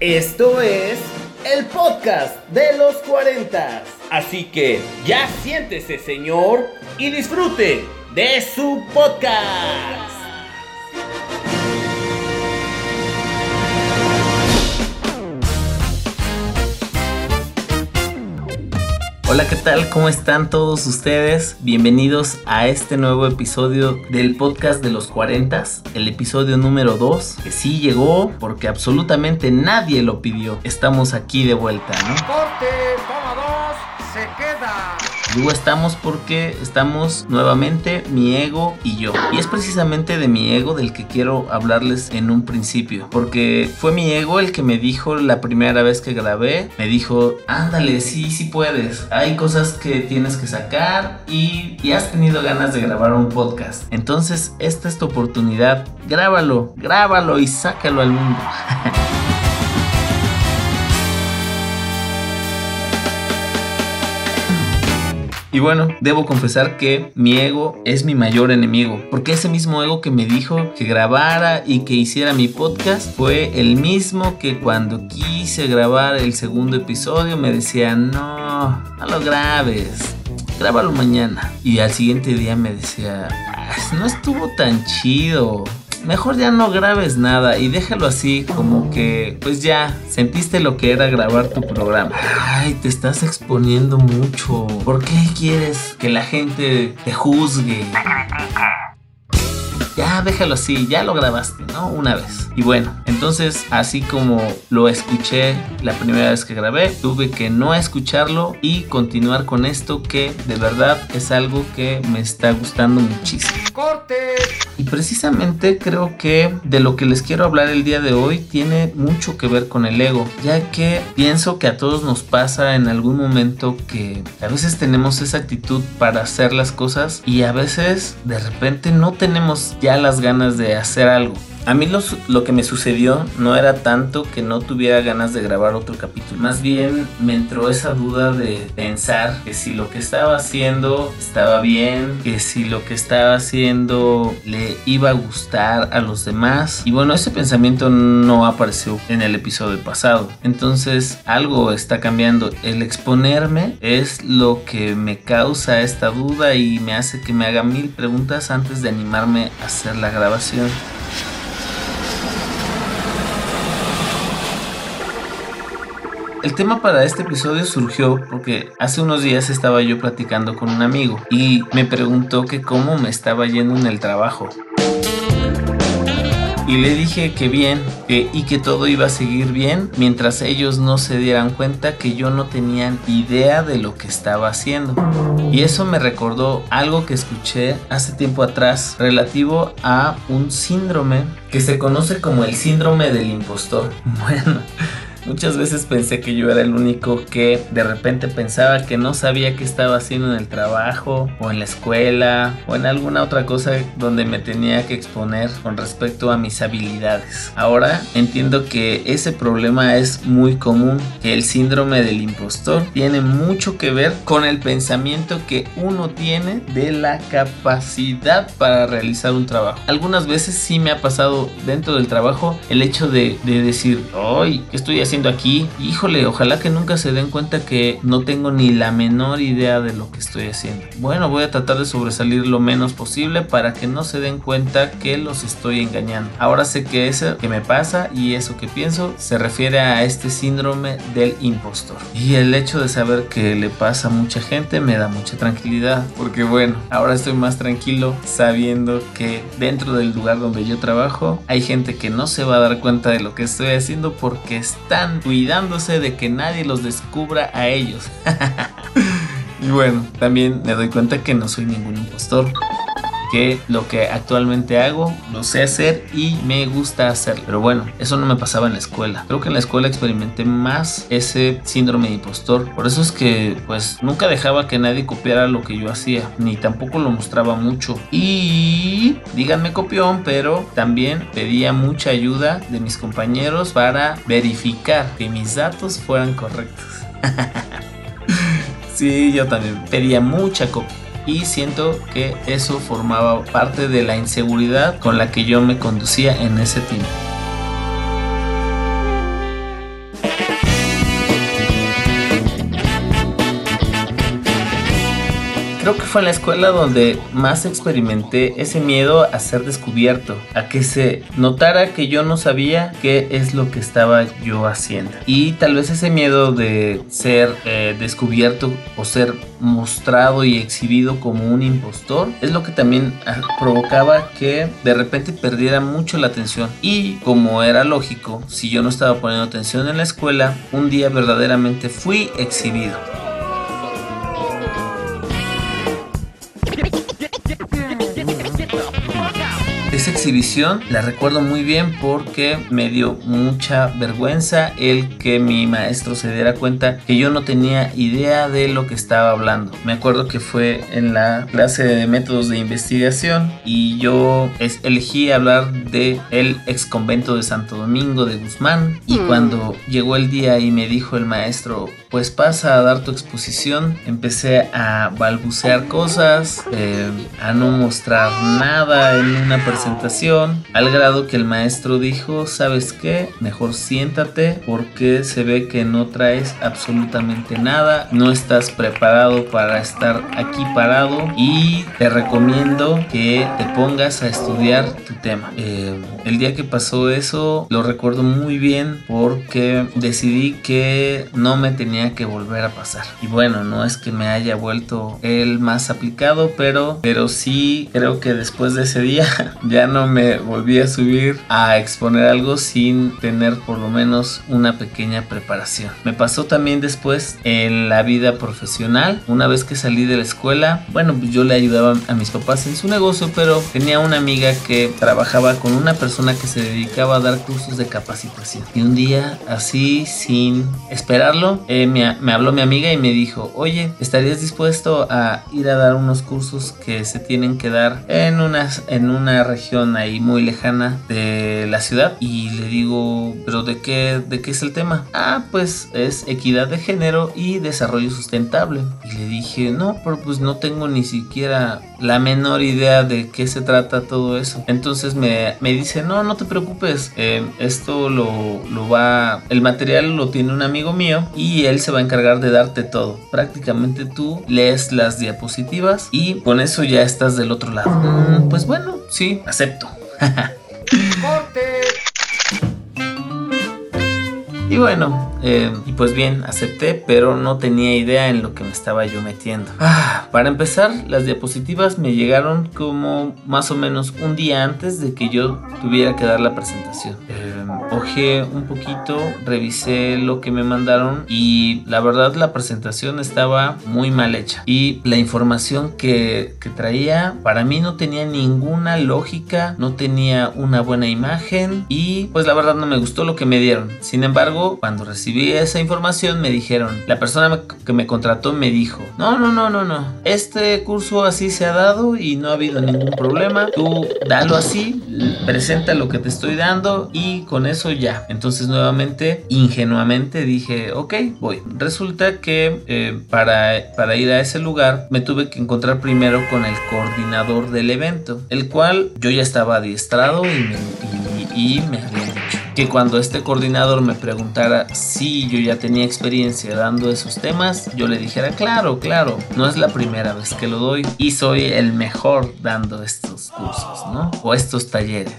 Esto es el podcast de los 40. Así que ya siéntese, señor, y disfrute de su podcast. Hola, ¿qué tal? ¿Cómo están todos ustedes? Bienvenidos a este nuevo episodio del podcast de los 40, el episodio número 2, que sí llegó porque absolutamente nadie lo pidió. Estamos aquí de vuelta, ¿no? Corte, toma se queda. Digo estamos porque estamos nuevamente mi ego y yo. Y es precisamente de mi ego del que quiero hablarles en un principio. Porque fue mi ego el que me dijo la primera vez que grabé. Me dijo, ándale, sí, sí puedes. Hay cosas que tienes que sacar y, y has tenido ganas de grabar un podcast. Entonces esta es tu oportunidad. Grábalo, grábalo y sácalo al mundo. Y bueno, debo confesar que mi ego es mi mayor enemigo, porque ese mismo ego que me dijo que grabara y que hiciera mi podcast fue el mismo que cuando quise grabar el segundo episodio me decía, no, no lo grabes, grábalo mañana. Y al siguiente día me decía, no estuvo tan chido mejor ya no grabes nada y déjalo así como que pues ya sentiste lo que era grabar tu programa. Ay, te estás exponiendo mucho. ¿Por qué quieres que la gente te juzgue? Ya déjalo así, ya lo grabaste, ¿no? Una vez. Y bueno, entonces así como lo escuché la primera vez que grabé, tuve que no escucharlo y continuar con esto que de verdad es algo que me está gustando muchísimo. Corte. Y precisamente creo que de lo que les quiero hablar el día de hoy tiene mucho que ver con el ego, ya que pienso que a todos nos pasa en algún momento que a veces tenemos esa actitud para hacer las cosas y a veces de repente no tenemos ya las ganas de hacer algo. A mí lo que me sucedió no era tanto que no tuviera ganas de grabar otro capítulo. Más bien me entró esa duda de pensar que si lo que estaba haciendo estaba bien, que si lo que estaba haciendo le iba a gustar a los demás. Y bueno, ese pensamiento no apareció en el episodio pasado. Entonces algo está cambiando. El exponerme es lo que me causa esta duda y me hace que me haga mil preguntas antes de animarme a hacer la grabación. El tema para este episodio surgió porque hace unos días estaba yo platicando con un amigo y me preguntó que cómo me estaba yendo en el trabajo. Y le dije que bien y que todo iba a seguir bien mientras ellos no se dieran cuenta que yo no tenía idea de lo que estaba haciendo. Y eso me recordó algo que escuché hace tiempo atrás relativo a un síndrome que se conoce como el síndrome del impostor. Bueno. Muchas veces pensé que yo era el único que de repente pensaba que no sabía qué estaba haciendo en el trabajo o en la escuela o en alguna otra cosa donde me tenía que exponer con respecto a mis habilidades. Ahora entiendo que ese problema es muy común, que el síndrome del impostor tiene mucho que ver con el pensamiento que uno tiene de la capacidad para realizar un trabajo. Algunas veces sí me ha pasado dentro del trabajo el hecho de, de decir, hoy estoy haciendo aquí? Híjole, ojalá que nunca se den cuenta que no tengo ni la menor idea de lo que estoy haciendo. Bueno, voy a tratar de sobresalir lo menos posible para que no se den cuenta que los estoy engañando. Ahora sé que eso que me pasa y eso que pienso se refiere a este síndrome del impostor. Y el hecho de saber que le pasa a mucha gente me da mucha tranquilidad. Porque bueno, ahora estoy más tranquilo sabiendo que dentro del lugar donde yo trabajo hay gente que no se va a dar cuenta de lo que estoy haciendo porque está cuidándose de que nadie los descubra a ellos. y bueno, también me doy cuenta que no soy ningún impostor que lo que actualmente hago lo sé hacer y me gusta hacer. Pero bueno, eso no me pasaba en la escuela. Creo que en la escuela experimenté más ese síndrome de impostor. Por eso es que pues nunca dejaba que nadie copiara lo que yo hacía, ni tampoco lo mostraba mucho. Y díganme copión, pero también pedía mucha ayuda de mis compañeros para verificar que mis datos fueran correctos. sí, yo también pedía mucha copia y siento que eso formaba parte de la inseguridad con la que yo me conducía en ese tiempo. Creo que fue en la escuela donde más experimenté ese miedo a ser descubierto, a que se notara que yo no sabía qué es lo que estaba yo haciendo. Y tal vez ese miedo de ser eh, descubierto o ser mostrado y exhibido como un impostor es lo que también ah, provocaba que de repente perdiera mucho la atención y como era lógico si yo no estaba poniendo atención en la escuela un día verdaderamente fui exhibido exhibición la recuerdo muy bien porque me dio mucha vergüenza el que mi maestro se diera cuenta que yo no tenía idea de lo que estaba hablando. Me acuerdo que fue en la clase de métodos de investigación y yo elegí hablar de el ex convento de Santo Domingo de Guzmán y mm. cuando llegó el día y me dijo el maestro pues pasa a dar tu exposición empecé a balbucear cosas eh, a no mostrar nada en una presentación al grado que el maestro dijo, ¿sabes qué? Mejor siéntate porque se ve que no traes absolutamente nada, no estás preparado para estar aquí parado y te recomiendo que te pongas a estudiar tu tema. Eh, el día que pasó eso lo recuerdo muy bien porque decidí que no me tenía que volver a pasar. Y bueno, no es que me haya vuelto el más aplicado, pero, pero sí creo que después de ese día ya no me volví a subir a exponer algo sin tener por lo menos una pequeña preparación. Me pasó también después en la vida profesional. Una vez que salí de la escuela, bueno, pues yo le ayudaba a mis papás en su negocio, pero tenía una amiga que trabajaba con una persona que se dedicaba a dar cursos de capacitación. Y un día, así, sin esperarlo, eh, me, me habló mi amiga y me dijo, oye, ¿estarías dispuesto a ir a dar unos cursos que se tienen que dar en, unas, en una región? Ahí muy lejana de la ciudad y le digo, pero ¿de qué, de qué es el tema? Ah, pues es equidad de género y desarrollo sustentable. Y le dije, no, pero pues no tengo ni siquiera la menor idea de qué se trata todo eso. Entonces me, me dice, no, no te preocupes, eh, esto lo, lo va, el material lo tiene un amigo mío y él se va a encargar de darte todo. Prácticamente tú lees las diapositivas y con eso ya estás del otro lado. Mm, pues bueno, sí, acepto. y bueno, eh, y pues bien, acepté, pero no tenía idea en lo que me estaba yo metiendo. Ah, para empezar, las diapositivas me llegaron como más o menos un día antes de que yo tuviera que dar la presentación. Eh, un poquito, revisé lo que me mandaron y la verdad la presentación estaba muy mal hecha. Y la información que, que traía para mí no tenía ninguna lógica, no tenía una buena imagen y pues la verdad no me gustó lo que me dieron. Sin embargo, cuando recibí vi esa información me dijeron, la persona que me contrató me dijo, no, no, no, no, no, este curso así se ha dado y no ha habido ningún problema, tú dalo así, presenta lo que te estoy dando y con eso ya. Entonces nuevamente, ingenuamente dije, ok, voy. Resulta que eh, para, para ir a ese lugar me tuve que encontrar primero con el coordinador del evento, el cual yo ya estaba adiestrado y me, y, y me había que cuando este coordinador me preguntara si yo ya tenía experiencia dando esos temas, yo le dijera, claro, claro, no es la primera vez que lo doy y soy el mejor dando estos cursos, ¿no? O estos talleres.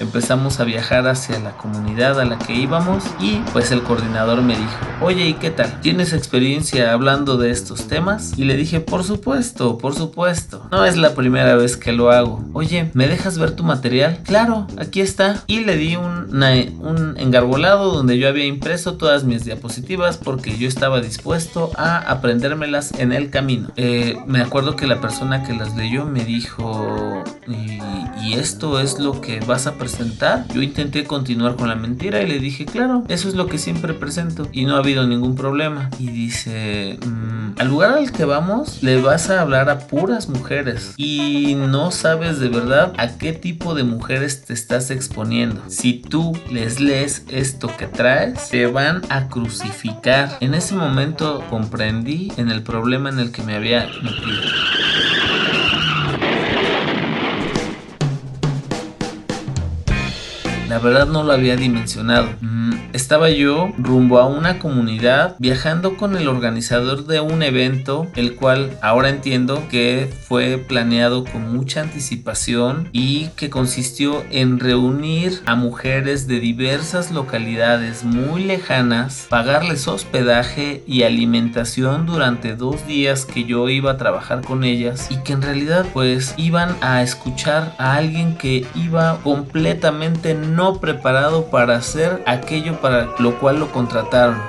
Empezamos a viajar hacia la comunidad a la que íbamos y pues el coordinador me dijo, oye, ¿y qué tal? ¿Tienes experiencia hablando de estos temas? Y le dije, por supuesto, por supuesto. No es la primera vez que lo hago. Oye, ¿me dejas ver tu material? Claro, aquí está. Y le di un un engarbolado donde yo había impreso todas mis diapositivas porque yo estaba dispuesto a aprendérmelas en el camino. Eh, me acuerdo que la persona que las leyó me dijo, ¿Y, ¿y esto es lo que vas a presentar? Yo intenté continuar con la mentira y le dije, claro, eso es lo que siempre presento y no ha habido ningún problema. Y dice, mm, al lugar al que vamos le vas a hablar a puras mujeres y no sabes de verdad a qué tipo de mujeres te estás exponiendo. Si tú les lees esto que traes, te van a crucificar. En ese momento comprendí en el problema en el que me había metido. La verdad no lo había dimensionado. Estaba yo rumbo a una comunidad viajando con el organizador de un evento, el cual ahora entiendo que fue planeado con mucha anticipación y que consistió en reunir a mujeres de diversas localidades muy lejanas, pagarles hospedaje y alimentación durante dos días que yo iba a trabajar con ellas y que en realidad pues iban a escuchar a alguien que iba completamente no preparado para hacer aquello para lo cual lo contrataron.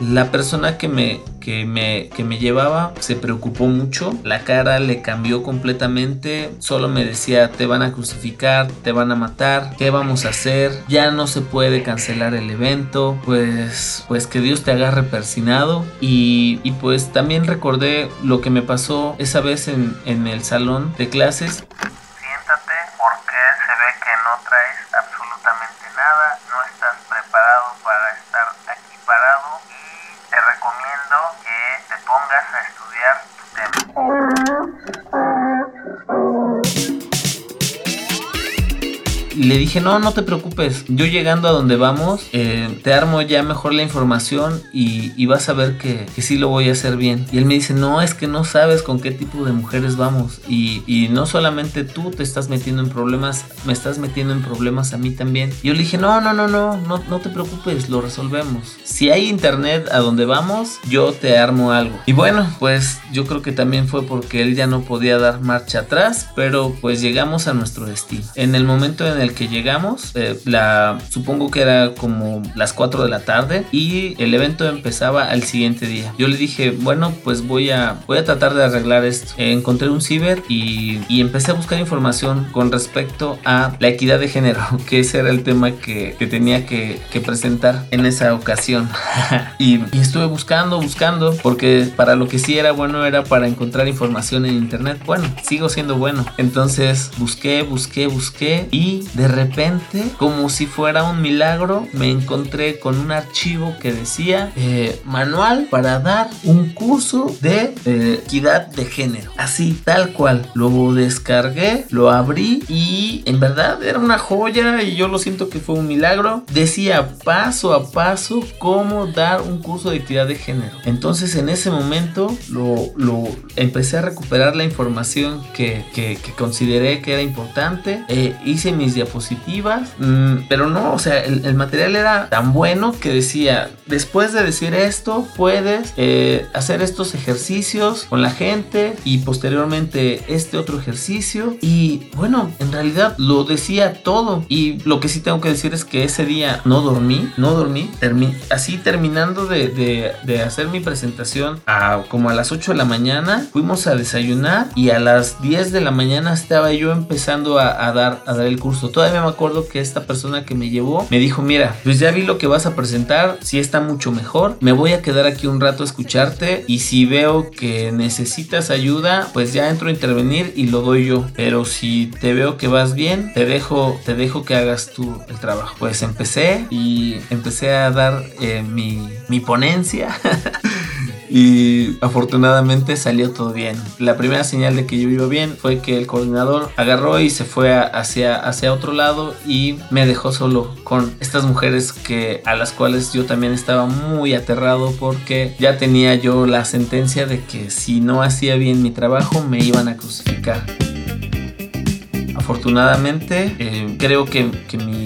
La persona que me, que me, que me llevaba se preocupó mucho, la cara le cambió completamente, solo me decía te van a crucificar, te van a matar, ¿qué vamos a hacer? Ya no se puede cancelar el evento, pues, pues que Dios te agarre persinado y, pues también recordé lo que me pasó esa vez en, en el salón de clases. Siéntate porque se ve que no traes absolutamente dije, no, no te preocupes. Yo llegando a donde vamos, eh, te armo ya mejor la información y, vas a ver que, que, sí lo voy a hacer bien. Y él me dice, no, es que no sabes con qué tipo de mujeres vamos. Y, y no solamente tú te estás metiendo en problemas, me estás metiendo en problemas a mí también. Y yo le dije, no, no, no, no, no, no te preocupes, lo resolvemos. Si hay internet a donde vamos, yo te armo algo. Y bueno, pues yo creo que también fue porque él ya no podía dar marcha atrás, pero pues llegamos a nuestro destino. En el momento en el que llegamos, eh, la, supongo que era como las 4 de la tarde y el evento empezaba al siguiente día. Yo le dije, bueno, pues voy a, voy a tratar de arreglar esto. Eh, encontré un ciber y, empecé a buscar información con respecto a la equidad de género, que ese era el tema que, tenía que, que, presentar en esa ocasión. y, y estuve buscando, buscando, porque para lo que sí era bueno era para encontrar información en internet. Bueno, sigo siendo bueno. Entonces busqué, busqué, busqué y de repente, como si fuera un milagro, me encontré con un archivo que decía eh, manual para dar un curso de eh, equidad de género. Así, tal cual. Lo descargué, lo abrí y en verdad era una joya y yo lo siento que fue un milagro. Decía paso a paso cómo dar un curso de equidad de género. Entonces en ese momento lo, empecé a recuperar la información que consideré que era importante. Eh, hice mis diapositivas, mmm, pero no, o sea, el, material era tan bueno que decía, después de decir esto, puedes eh, hacer estos ejercicios con la gente y posteriormente este otro ejercicio. Y bueno, en realidad lo decía todo. Y lo que sí tengo que decir es que ese día no dormí, no dormí, termi así terminando de, de, hacer mi presentación a como a las 8 de la mañana, fuimos a desayunar y a las 10 de la mañana estaba yo empezando a, dar, a dar el curso. Todavía me acuerdo que esta persona que me llevó me dijo, mira, pues ya vi lo que vas a presentar, si está mucho mejor, me voy a quedar aquí un rato a escucharte y si veo que necesitas ayuda, pues ya entro a intervenir y lo doy yo. Pero si te veo que vas bien, te dejo, te dejo que hagas tú el trabajo. Pues empecé y empecé a dar eh, mi, mi ponencia. y afortunadamente salió todo bien. La primera señal de que yo iba bien fue que el coordinador agarró y se fue hacia, hacia otro lado y me dejó solo con estas mujeres que a las cuales yo también estaba muy aterrado porque ya tenía yo la sentencia de que si no hacía bien mi trabajo me iban a crucificar. Afortunadamente eh, creo que, que mi,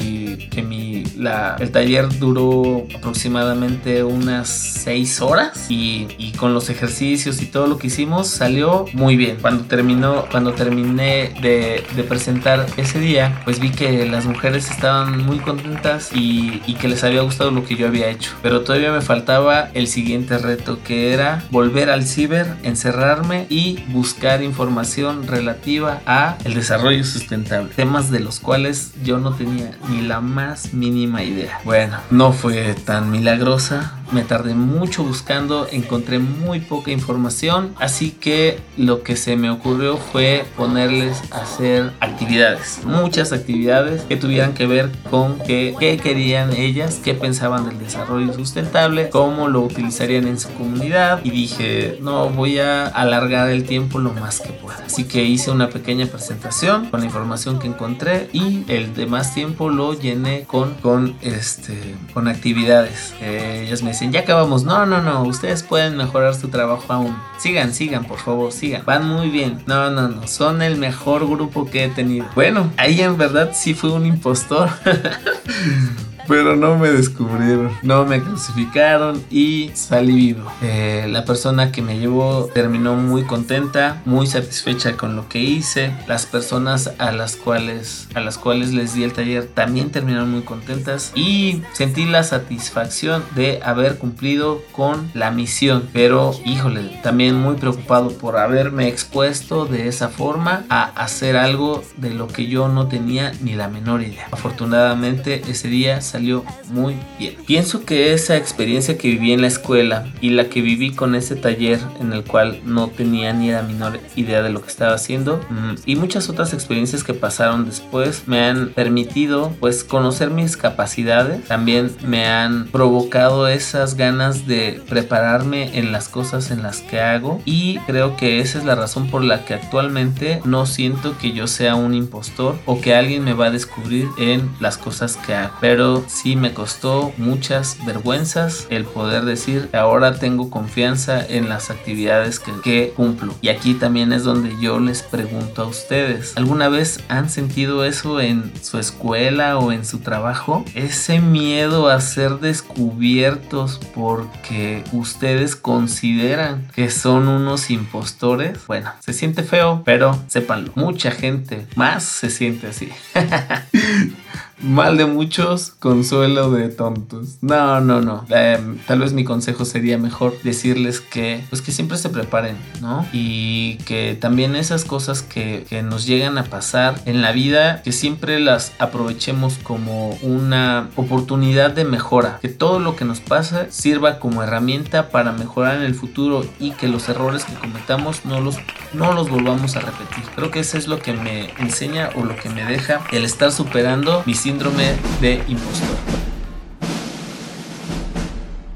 la, el taller duró aproximadamente unas 6 horas y, y, con los ejercicios y todo lo que hicimos salió muy bien. Cuando terminó, cuando terminé de, de presentar ese día, pues vi que las mujeres estaban muy contentas y, y, que les había gustado lo que yo había hecho. Pero todavía me faltaba el siguiente reto que era volver al ciber, encerrarme y buscar información relativa a el desarrollo sustentable. Temas de los cuales yo no tenía ni la más mínima idea. Bueno, no fue tan milagrosa, me tardé mucho buscando, encontré muy poca información, así que lo que se me ocurrió fue ponerles a hacer actividades, muchas actividades que tuvieran que ver con qué, querían ellas, qué pensaban del desarrollo sustentable, cómo lo utilizarían en su comunidad y dije, no, voy a alargar el tiempo lo más que pueda. Así que hice una pequeña presentación con la información que encontré y el demás tiempo lo llené con, con, este, con actividades. ellas me ya acabamos. No, no, no, ustedes pueden mejorar su trabajo aún. Sigan, sigan, por favor, sigan. Van muy bien. No, no, no, son el mejor grupo que he tenido. Bueno, ahí en verdad sí fue un impostor. Pero no me descubrieron, no me clasificaron y salí vivo. Eh, la persona que me llevó terminó muy contenta, muy satisfecha con lo que hice. Las personas a las cuales, a las cuales les di el taller también terminaron muy contentas y sentí la satisfacción de haber cumplido con la misión. Pero, híjole, también muy preocupado por haberme expuesto de esa forma a hacer algo de lo que yo no tenía ni la menor idea. Afortunadamente ese día salió muy bien. Pienso que esa experiencia que viví en la escuela y la que viví con ese taller en el cual no tenía ni la menor idea de lo que estaba haciendo mm, y muchas otras experiencias que pasaron después me han permitido pues conocer mis capacidades, también me han provocado esas ganas de prepararme en las cosas en las que hago y creo que esa es la razón por la que actualmente no siento que yo sea un impostor o que alguien me va a descubrir en las cosas que hago. Pero sí me costó muchas vergüenzas el poder decir ahora tengo confianza en las actividades que, que cumplo. Y aquí también es donde yo les pregunto a ustedes, ¿alguna vez han sentido eso en su escuela o en su trabajo? Ese miedo a ser descubiertos porque ustedes consideran que son unos impostores. Bueno, se siente feo, pero sépanlo, mucha gente más se siente así. Mal de muchos, consuelo de tontos. No, no, no. Em, tal vez mi consejo sería mejor decirles que, pues que siempre se preparen, ¿no? Y que también esas cosas que, que nos llegan a pasar en la vida, que siempre las aprovechemos como una oportunidad de mejora. Que todo lo que nos pasa sirva como herramienta para mejorar en el futuro y que los errores que cometamos no los, no los volvamos a repetir. Creo que eso es lo que me enseña o lo que me deja el estar superando mis síndrome de impostor.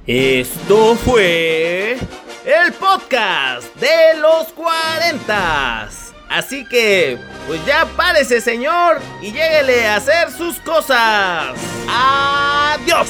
Esto fue el podcast de los 40. Así que, pues ya párese señor y lléguele a hacer sus cosas. Adiós.